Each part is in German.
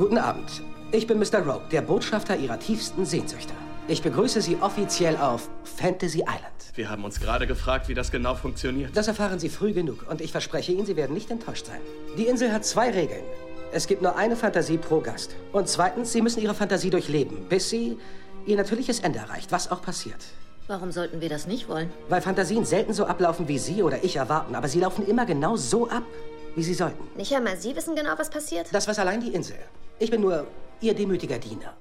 Guten Abend. Ich bin Mr. Rogue, der Botschafter Ihrer tiefsten Sehnsüchte. Ich begrüße Sie offiziell auf Fantasy Island. Wir haben uns gerade gefragt, wie das genau funktioniert. Das erfahren Sie früh genug und ich verspreche Ihnen, Sie werden nicht enttäuscht sein. Die Insel hat zwei Regeln. Es gibt nur eine Fantasie pro Gast. Und zweitens, Sie müssen Ihre Fantasie durchleben, bis sie ihr natürliches Ende erreicht, was auch passiert. Warum sollten wir das nicht wollen? Weil Fantasien selten so ablaufen, wie Sie oder ich erwarten, aber sie laufen immer genau so ab, wie sie sollten. Nicht einmal Sie wissen genau, was passiert? Das weiß allein die Insel. Ich bin nur Ihr demütiger Diener.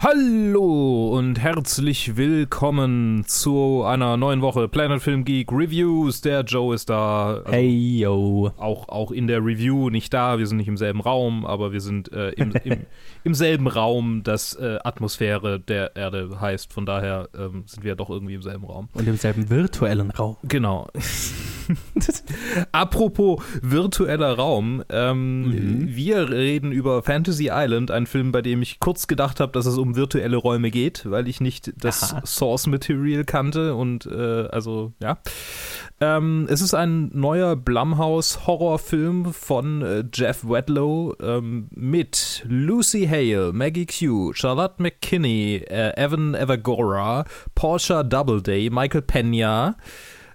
Hallo und herzlich willkommen zu einer neuen Woche Planet Film Geek Reviews. Der Joe ist da. Also Hey yo. Auch, auch in der Review nicht da. Wir sind nicht im selben Raum, aber wir sind äh, im, im, im selben Raum, das äh, Atmosphäre der Erde heißt. Von daher ähm, sind wir doch irgendwie im selben Raum. Und im selben virtuellen Raum. Genau. Apropos virtueller Raum, ähm, wir reden über Fantasy Island, ein Film, bei dem ich kurz gedacht habe, dass es um virtuelle Räume geht, weil ich nicht das Aha. Source Material kannte und äh, also ja. Ähm, es ist ein neuer Blumhouse-Horrorfilm von äh, Jeff Wedlow ähm, mit Lucy Hale, Maggie Q, Charlotte McKinney, äh, Evan Evagora, Portia Doubleday, Michael Pena,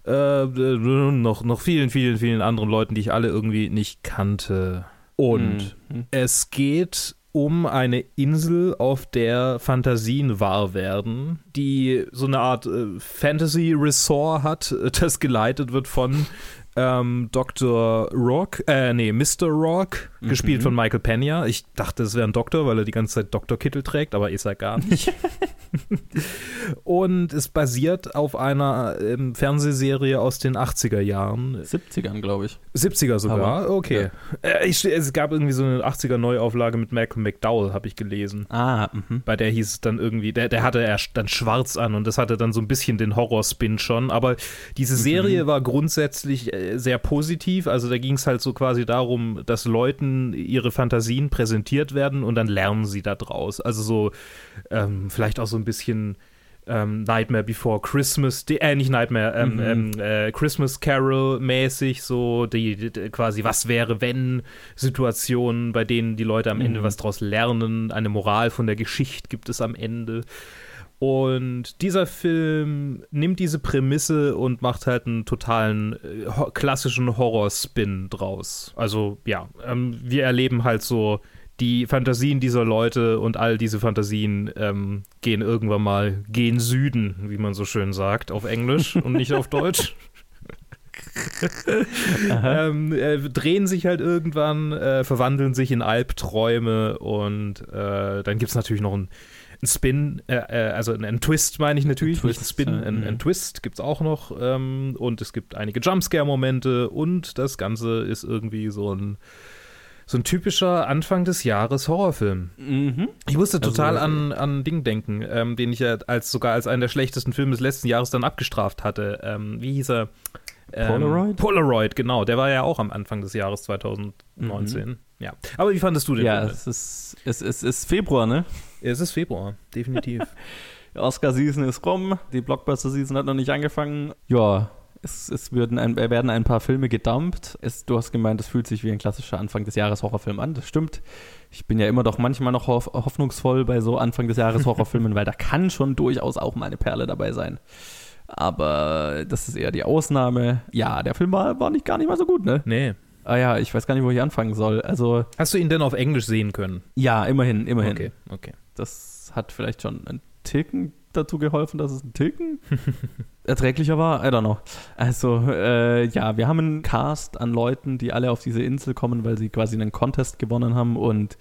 äh, äh, noch, noch vielen, vielen, vielen anderen Leuten, die ich alle irgendwie nicht kannte. Und Mhm. es geht um eine Insel, auf der Fantasien wahr werden, die so eine Art äh, Fantasy-Resort hat, äh, das geleitet wird von ähm, Dr. Rock, äh, nee, Mr. Rock, gespielt von Michael Pena. Ich dachte, es wäre ein Doktor, weil er die ganze Zeit Doktorkittel trägt, aber ist er gar nicht. Und es basiert auf einer ähm, Fernsehserie aus den 80er Jahren. 70ern, glaube ich. 70er sogar, Aber, okay. Äh, ich, es gab irgendwie so eine 80er Neuauflage mit Malcolm McDowell, habe ich gelesen. Ah, mhm. Bei der hieß es dann irgendwie, der, der hatte erst dann schwarz an und das hatte dann so ein bisschen den Horrorspin schon. Aber diese Serie war grundsätzlich äh, sehr positiv. Also da ging es halt so quasi darum, dass Leuten ihre Fantasien präsentiert werden und dann lernen sie da draus. Also so ähm, vielleicht auch so ein bisschen ähm, Nightmare Before Christmas, die, äh, nicht Nightmare, ähm, ähm, äh, Christmas Carol mäßig, so die, die, quasi was wäre, wenn Situationen, bei denen die Leute am Ende was draus lernen, eine Moral von der Geschichte gibt es am Ende. Und dieser Film nimmt diese Prämisse und macht halt einen totalen äh, ho klassischen Horror-Spin draus. Also ja, ähm, wir erleben halt so die Fantasien dieser Leute und all diese Fantasien ähm, gehen irgendwann mal gehen Süden, wie man so schön sagt, auf Englisch und nicht auf Deutsch. ähm, äh, drehen sich halt irgendwann, äh, verwandeln sich in Albträume und äh, dann gibt es natürlich noch einen, einen Spin, äh, äh, also einen, einen Twist meine ich natürlich, Twist, nicht einen Spin, ja, einen, mhm. einen Twist gibt es auch noch ähm, und es gibt einige Jumpscare-Momente und das Ganze ist irgendwie so ein so ein typischer Anfang des Jahres Horrorfilm. Mhm. Ich musste Also, total äh, an, an Ding denken, ähm, den ich ja als sogar als einen der schlechtesten Filme des letzten Jahres dann abgestraft hatte. Ähm, wie hieß er? Ähm, Polaroid? Polaroid, genau. Der war ja auch am Anfang des Jahres 2019. Ja. Aber wie fandest du den? Ja, Film? es ist, es, es ist Februar, ne? es ist Februar, definitiv. Oscar-Season ist rum, die Blockbuster-Season hat noch nicht angefangen. Ja, es, es würden ein, werden ein paar Filme gedumpt. Es, du hast gemeint, es fühlt sich wie ein klassischer Anfang des Jahres Horrorfilm an. Das stimmt. Ich bin ja immer doch manchmal noch hoff, hoffnungsvoll bei so Anfang des Jahres Horrorfilmen, weil da kann schon durchaus auch mal eine Perle dabei sein. Aber das ist eher die Ausnahme. Ja, der Film war, war nicht gar nicht mal so gut, ne? nee. Ah ja, ich weiß gar nicht, wo ich anfangen soll. Also, Hast du ihn denn auf Englisch sehen können? ja, immerhin, immerhin. Okay, okay. Das hat vielleicht schon einen Ticken dazu geholfen, dass es ein Ticken erträglicher war. I don't know. Also, äh, ja, wir haben einen Cast an Leuten, die alle auf diese Insel kommen, weil sie quasi einen Contest gewonnen haben und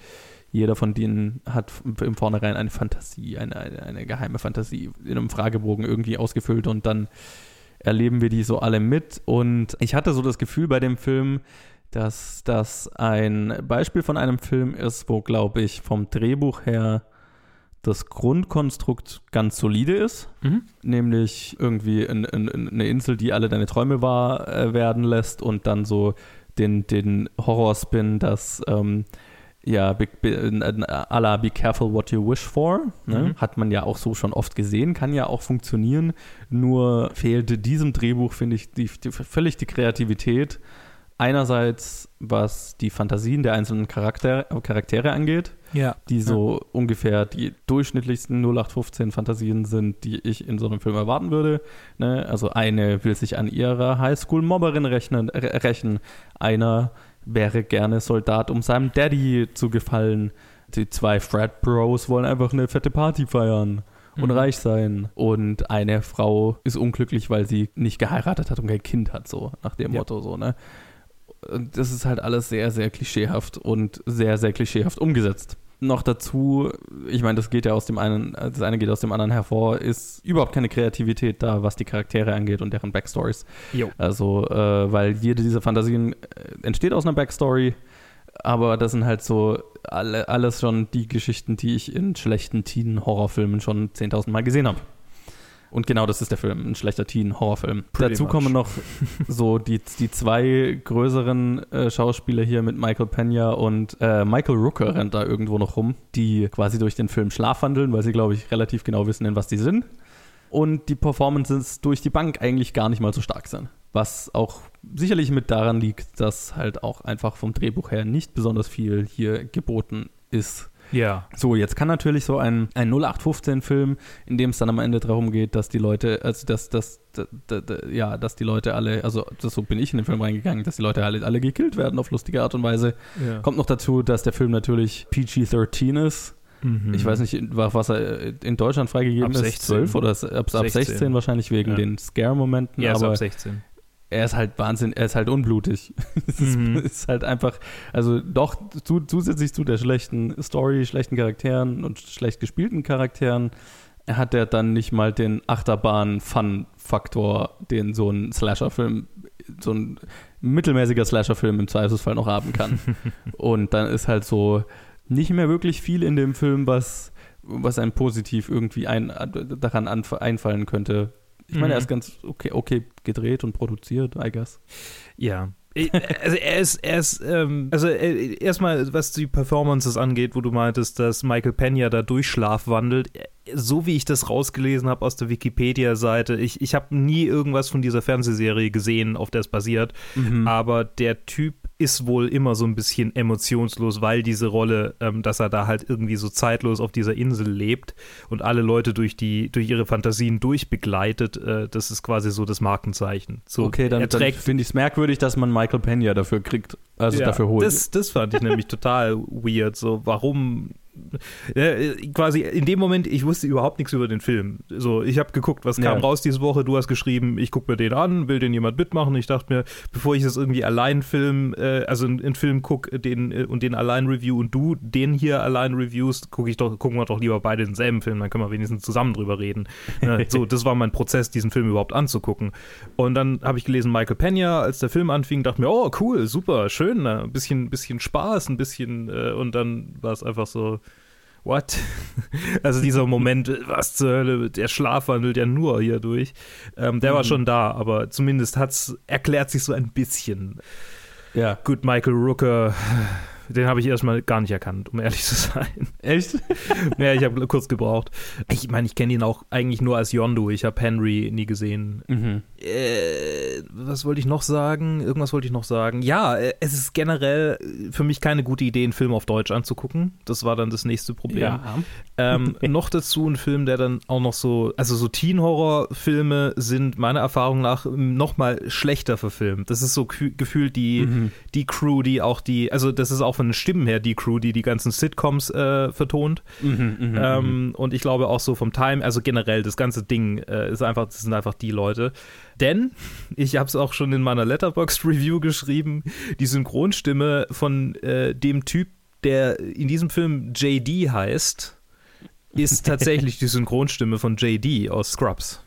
jeder von denen hat im Vornherein eine Fantasie, eine, eine, eine geheime Fantasie in einem Fragebogen irgendwie ausgefüllt und dann erleben wir die so alle mit. Und ich hatte so das Gefühl bei dem Film, dass das ein Beispiel von einem Film ist, wo, glaube ich, vom Drehbuch her das Grundkonstrukt ganz solide ist, Mhm. nämlich irgendwie in, in, in eine Insel, die alle deine Träume wahr äh, werden lässt und dann so den, den Horrorspin, dass ähm, Ja, be, be, la Be Careful What You Wish For. Ne? Mhm. Hat man ja auch so schon oft gesehen, kann ja auch funktionieren. Nur fehlte diesem Drehbuch, finde ich, die, die, völlig die Kreativität. Einerseits, was die Fantasien der einzelnen Charakter, Charaktere angeht, ja. die so ja. ungefähr die durchschnittlichsten 0815 Fantasien sind, die ich in so einem Film erwarten würde. Ne? Also eine will sich an ihrer Highschool-Mobberin rechnen, rächen, einer wäre gerne Soldat, um seinem Daddy zu gefallen. Die zwei Frat Bros wollen einfach eine fette Party feiern und mhm. reich sein. Und eine Frau ist unglücklich, weil sie nicht geheiratet hat und kein Kind hat, so nach dem ja. Motto, so, ne? Das ist halt alles sehr, sehr klischeehaft und sehr, sehr klischeehaft umgesetzt noch dazu, ich meine, das geht ja aus dem einen, das eine geht aus dem anderen hervor, ist überhaupt keine Kreativität da, was die Charaktere angeht und deren Backstories. Jo. Also, äh, weil jede dieser Fantasien äh, entsteht aus einer Backstory, aber das sind halt so alle, alles schon die Geschichten, die ich in schlechten Teen-Horrorfilmen schon 10.000 Mal gesehen habe. Und genau das ist der Film, ein schlechter Teen-Horrorfilm. Dazu much. kommen noch so die, die zwei größeren äh, Schauspieler hier mit Michael Pena und äh, Michael Rooker rennt da irgendwo noch rum, die quasi durch den Film schlafwandeln, weil sie, glaube ich, relativ genau wissen, in was die sind. Und die Performances durch die Bank eigentlich gar nicht mal so stark sind. Was auch sicherlich mit daran liegt, dass halt auch einfach vom Drehbuch her nicht besonders viel hier geboten ist. Ja. So, jetzt kann natürlich so ein, ein 0815-Film, in dem es dann am Ende darum geht, dass die Leute, also dass, dass, dass, dass, ja, dass die Leute alle, also das, so bin ich in den Film reingegangen, dass die Leute alle, alle gekillt werden auf lustige Art und Weise. Ja. Kommt noch dazu, dass der Film natürlich PG-13 ist. Mhm. Ich weiß nicht, was er in Deutschland freigegeben ab ist, 12 oder ab, ab 16. 16 wahrscheinlich wegen ja. den Scare-Momenten. Ja, aber ab 16 er ist halt Wahnsinn, er ist halt unblutig. es mhm. ist, ist, halt einfach, also doch zu, zusätzlich zu der schlechten Story, schlechten Charakteren und schlecht gespielten Charakteren, hat er dann nicht mal den Achterbahn-Fun-Faktor, den so ein Slasher-Film, so ein mittelmäßiger Slasher-Film im Zweifelsfall noch haben kann. und dann ist halt so nicht mehr wirklich viel in dem Film, was, was einem positiv irgendwie ein, daran einfallen könnte, ich meine, mhm. er ist ganz okay, okay gedreht und produziert, I guess. Ja, also er ist, er ist, ähm, also äh, erstmal, was die Performances angeht, wo du meintest, dass Michael Pena da durch Schlaf wandelt, so wie ich das rausgelesen habe aus der Wikipedia-Seite, ich, ich habe nie irgendwas von dieser Fernsehserie gesehen, auf der es basiert, mhm. aber der Typ ist wohl immer so ein bisschen emotionslos, weil diese Rolle, ähm, dass er da halt irgendwie so zeitlos auf dieser Insel lebt und alle Leute durch die durch ihre Fantasien durchbegleitet, äh, das ist quasi so das Markenzeichen. So, okay, dann, dann finde ich es merkwürdig, dass man Michael Pena dafür kriegt, also ja, dafür holt. Das, das fand ich nämlich total weird. So, warum äh, quasi in dem Moment, ich wusste überhaupt nichts über den Film. So, ich habe geguckt, was kam ja. raus diese Woche. Du hast geschrieben, ich gucke mir den an, will den jemand mitmachen. Ich dachte mir, bevor ich das irgendwie allein film, äh, also einen Film gucke den, äh, und den allein review und du den hier allein reviewst, gucke ich doch, gucken wir doch lieber beide denselben Film, dann können wir wenigstens zusammen drüber reden. so, das war mein Prozess, diesen Film überhaupt anzugucken. Und dann habe ich gelesen, Michael Pena, als der Film anfing, dachte mir, oh cool, super, schön, ein bisschen, bisschen Spaß, ein bisschen, äh, und dann war es einfach so what? Also dieser Moment, was zur Hölle, der Schlaf wandelt ja nur hier durch. Ähm, der mhm. war schon da, aber zumindest hat's, erklärt sich so ein bisschen. Ja. Gut, Michael Rooker den habe ich erstmal gar nicht erkannt, um ehrlich zu sein. Echt? ja, ich habe kurz gebraucht. Ich meine, ich kenne ihn auch eigentlich nur als Yondu. Ich habe Henry nie gesehen. Mhm. Äh, was wollte ich noch sagen? Irgendwas wollte ich noch sagen. Ja, äh, es ist generell für mich keine gute Idee, einen Film auf Deutsch anzugucken. Das war dann das nächste Problem. Ja. Ähm, noch dazu ein Film, der dann auch noch so, also so Teen-Horror-Filme sind meiner Erfahrung nach noch mal schlechter verfilmt. Das ist so gefühlt die, mhm. die Crew, die auch die, also das ist auch von den Stimmen her die Crew, die die ganzen Sitcoms äh, vertont. Mhm, mh, ähm, mh. Und ich glaube auch so vom Time, also generell das ganze Ding äh, ist einfach, das sind einfach die Leute. Denn ich habe es auch schon in meiner Letterboxd Review geschrieben, die Synchronstimme von äh, dem Typ, der in diesem Film JD heißt, ist tatsächlich die Synchronstimme von JD aus Scrubs.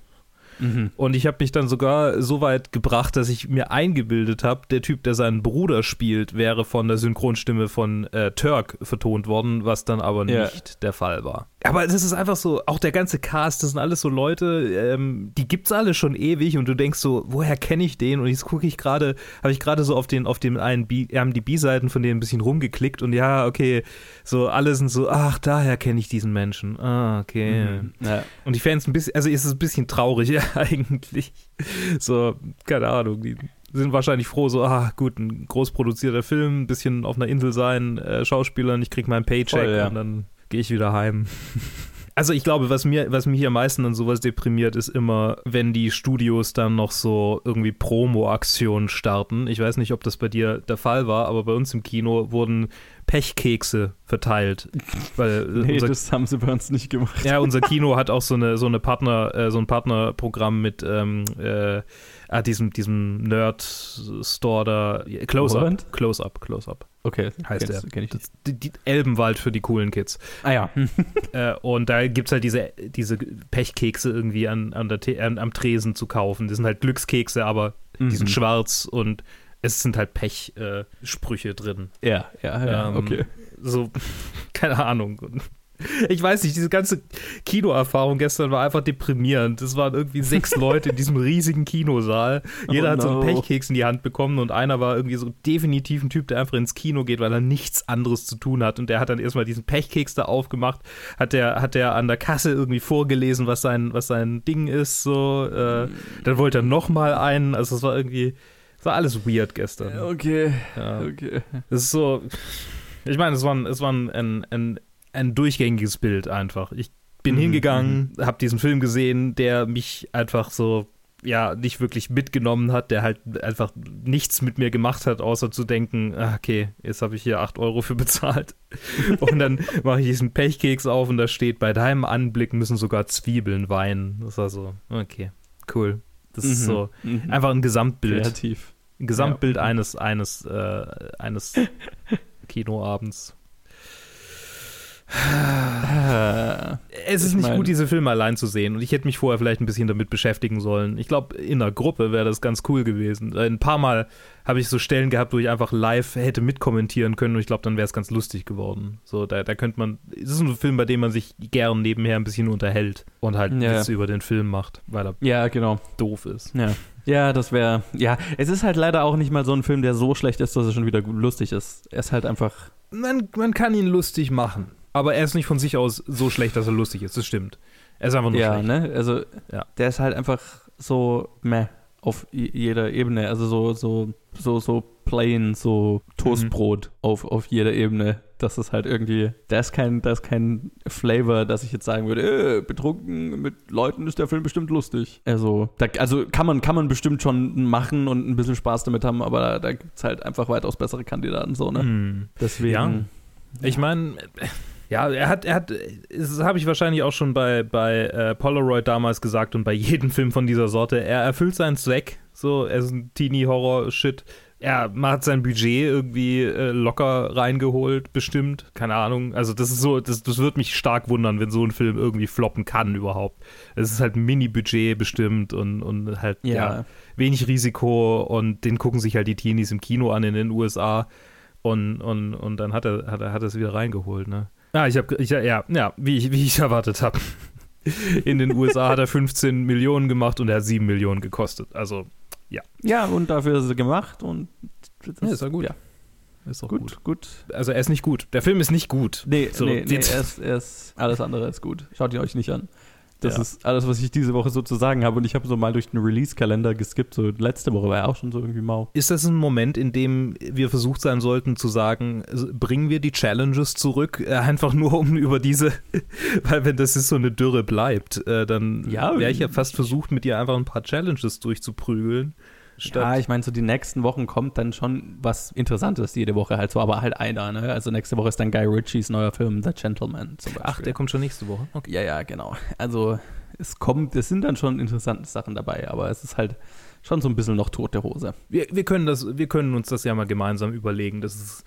Mhm. Und ich habe mich dann sogar so weit gebracht, dass ich mir eingebildet habe, der Typ, der seinen Bruder spielt, wäre von der Synchronstimme von äh, Turk vertont worden, was dann aber ja. nicht der Fall war. Aber es ist einfach so, auch der ganze Cast, das sind alles so Leute, ähm, die gibt's alle schon ewig und du denkst so, woher kenne ich den? Und jetzt gucke ich gerade, habe ich gerade so auf den, auf den einen B, haben die B-Seiten von denen ein bisschen rumgeklickt und ja, okay, so alle sind so, ach, daher kenne ich diesen Menschen. Ah, okay. Mhm. Ja. Und die Fans ein bisschen, also ist es ein bisschen traurig ja, eigentlich. So, keine Ahnung, die sind wahrscheinlich froh, so, ah, gut, ein groß produzierter Film, ein bisschen auf einer Insel sein, äh, Schauspielern, ich krieg meinen Paycheck Voll, ja. und dann gehe ich wieder heim. Also ich glaube, was mir, was mich am meisten an sowas deprimiert, ist immer, wenn die Studios dann noch so irgendwie Promo-Aktionen starten. Ich weiß nicht, ob das bei dir der Fall war, aber bei uns im Kino wurden Pechkekse verteilt. Weil äh, Nee, das haben sie bei uns nicht gemacht. ja, unser Kino hat auch so eine, so eine Partner, äh, so ein Partnerprogramm mit ähm, äh, ah, diesem, diesem Nerd-Store da. Close-Up. Close-Up, Close-Up Okay, heißt der. kenn. Das, die, die Elbenwald für die coolen Kids. Ah ja. Äh, und da gibt es halt diese, diese Pechkekse irgendwie an, an der, an, am Tresen zu kaufen. Das sind halt Glückskekse, aber die sind Mhm. schwarz und es sind halt Pechsprüche äh, drin. ja, ja, ja, Ähm, okay. So, keine Ahnung. Ich weiß nicht, diese ganze Kinoerfahrung gestern war einfach deprimierend. Es waren irgendwie sechs Leute in diesem riesigen Kinosaal. Jeder Oh hat so einen. Pechkeks in die Hand bekommen und einer war irgendwie so definitiv ein Typ, der einfach ins Kino geht, weil er nichts anderes zu tun hat. Und der hat dann erstmal diesen Pechkeks da aufgemacht, hat der, hat der an der Kasse irgendwie vorgelesen, was sein, was sein Ding ist. So, äh, dann wollte er nochmal einen. Also es war irgendwie, es war alles weird gestern. Okay, Ja. okay. Es ist so, ich meine, es war, ein, es war ein, ein, ein, ein durchgängiges Bild einfach. Ich bin Mhm, hingegangen, habe diesen Film gesehen, der mich einfach so, ja, nicht wirklich mitgenommen hat, der halt einfach nichts mit mir gemacht hat, außer zu denken, ah, okay, jetzt habe ich hier 8 Euro für bezahlt. und dann mache ich diesen Pechkeks auf und da steht, bei deinem Anblick müssen sogar Zwiebeln weinen. Das war so, okay, cool. Das ist Mhm, so mhm. einfach ein Gesamtbild. Kreativ. Ein Gesamtbild Ja. eines, eines, äh, eines Kinoabends. Es ist Ich nicht mein- gut, diese Filme allein zu sehen. Und ich hätte mich vorher vielleicht ein bisschen damit beschäftigen sollen. Ich glaube, in einer Gruppe wäre das ganz cool gewesen. Ein paar Mal habe ich so Stellen gehabt, wo ich einfach live hätte mitkommentieren können. Und ich glaube, dann wäre es ganz lustig geworden. So, da, da könnte man. Es ist ein Film, bei dem man sich gern nebenher ein bisschen unterhält und halt Ja. Witze über den Film macht, weil er ja, genau. doof ist. Ja. Ja, das wäre. Ja, es ist halt leider auch nicht mal so ein Film, der so schlecht ist, dass er schon wieder lustig ist. Er ist halt einfach. Man, man kann ihn lustig machen. Aber er ist nicht von sich aus so schlecht, dass er lustig ist. Das stimmt. Er ist einfach nur Ja, schlecht. ne? Also, Ja. der ist halt einfach so meh auf jeder Ebene. Also so, so, so, so plain, so Toastbrot auf, auf jeder Ebene. Das ist halt irgendwie, da ist kein, da ist kein Flavor, dass ich jetzt sagen würde, äh, betrunken mit Leuten ist der Film bestimmt lustig. Also, da, also kann man, kann man bestimmt schon machen und ein bisschen Spaß damit haben, aber da, da gibt es halt einfach weitaus bessere Kandidaten so, ne? Hm. Deswegen. Ja. Ich meine, ja, er hat, er hat, das habe ich wahrscheinlich auch schon bei, bei äh, Polaroid damals gesagt und bei jedem Film von dieser Sorte. Er erfüllt seinen Zweck. So, er ist ein Teenie-Horror-Shit. Er hat sein Budget irgendwie äh, locker reingeholt, bestimmt. Keine Ahnung. Also, das ist so, das, das wird mich stark wundern, wenn so ein Film irgendwie floppen kann überhaupt. Es ist halt ein Mini-Budget bestimmt und, und halt, ja. Ja. wenig Risiko und den gucken sich halt die Teenies im Kino an in den USA und, und, und dann hat er, hat er, hat er es wieder reingeholt, ne? Ja, ich habe, ja, ja, wie ich, wie ich erwartet habe. In den USA hat er 15 Millionen gemacht und er hat 7 Millionen gekostet. Also, Ja, und dafür ist er gemacht und das, Ja, ist ja gut. Ja, ist doch gut, gut. gut. Also, er ist nicht gut. Der Film ist nicht gut. Nee, So, nee, nee er ist, er ist, alles andere ist gut. Schaut ihn euch nicht an. Das Ja. ist alles, was ich diese Woche so zu sagen habe. Und ich habe so mal durch den Release-Kalender geskippt. So letzte Woche war er auch schon so irgendwie mau. Ist das ein Moment, in dem wir versucht sein sollten zu sagen, bringen wir die Challenges zurück, äh, einfach nur um über diese, weil wenn das ist so eine Dürre bleibt, äh, dann Ja, wäre ich ja fast versucht, mit dir einfach ein paar Challenges durchzuprügeln. Statt, Ja, ich meine, so die nächsten Wochen kommt dann schon was Interessantes jede Woche halt so, aber halt einer, ne? Also nächste Woche ist dann Guy Ritchies neuer Film The Gentleman zum Beispiel. Ach, der kommt schon nächste Woche. Okay. Ja, ja, genau. Also es kommt, es sind dann schon interessante Sachen dabei, aber es ist halt schon so ein bisschen noch tote Hose. Wir, wir, können das, wir können uns das ja mal gemeinsam überlegen. Das ist,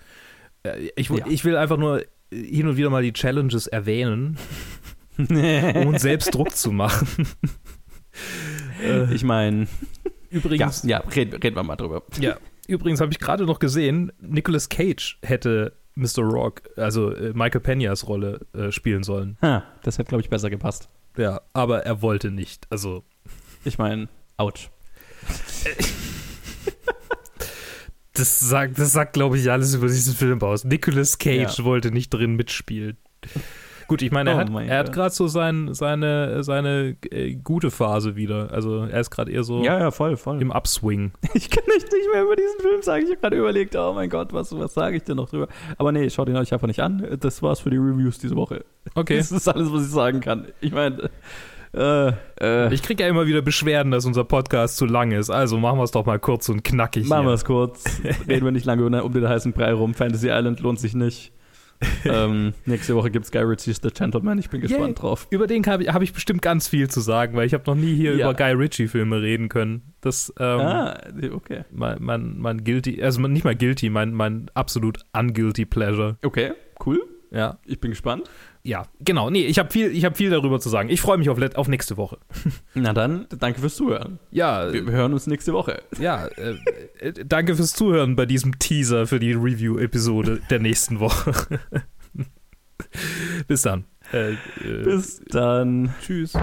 äh, ich, Ja. ich will einfach nur hin und wieder mal die Challenges erwähnen, um uns selbst Druck zu machen. Ich meine, übrigens, ja reden, reden wir mal drüber. Ja, übrigens habe ich gerade noch gesehen, Nicolas Cage hätte Mr. Rock, also äh, Michael Peñas Rolle äh, spielen sollen. Ha, das hätte, glaube ich, besser gepasst. Ja, aber er wollte nicht. Also, Ich meine, ouch. das sagt, das sagt glaube ich, alles über diesen Film aus. Nicolas Cage Ja. wollte nicht drin mitspielen. Gut, ich meine, er Oh hat, mein er hat gerade so sein, seine, seine äh, gute Phase wieder. Also, er ist gerade eher so Ja, ja, voll, voll. im Upswing. Ich kann echt nicht mehr über diesen Film sagen. Ich habe gerade überlegt, oh mein Gott, was, was sage ich denn noch drüber? Aber nee, schaut ihn euch einfach nicht an. Das war's für die Reviews diese Woche. Okay. Das ist alles, was ich sagen kann. Ich meine, äh, äh, Ich kriege ja immer wieder Beschwerden, dass unser Podcast zu lang ist. Also machen wir es doch mal kurz und knackig. machen wir es kurz. Reden wir nicht lange um den heißen Brei rum. Fantasy Island lohnt sich nicht. ähm, nächste Woche gibt's Guy Ritchie's The Gentleman. Ich bin gespannt Yay. drauf. Über den habe ich, hab ich bestimmt ganz viel zu sagen, weil ich habe noch nie hier Ja. über Guy Ritchie-Filme reden können. Das, ähm, ah, okay. mein, mein, mein guilty, also nicht mal guilty, mein, mein absolut unguilty pleasure. Okay, cool. Ja, Ich bin gespannt. ja, genau. Nee, ich habe viel, ich hab viel darüber zu sagen. Ich freue mich auf, auf nächste Woche. Na dann, danke fürs Zuhören. Ja, Wir hören uns nächste Woche. ja, äh, äh, danke fürs Zuhören bei diesem Teaser für die Review-Episode der nächsten Woche. Bis dann. Äh, äh, Bis dann. Tschüss.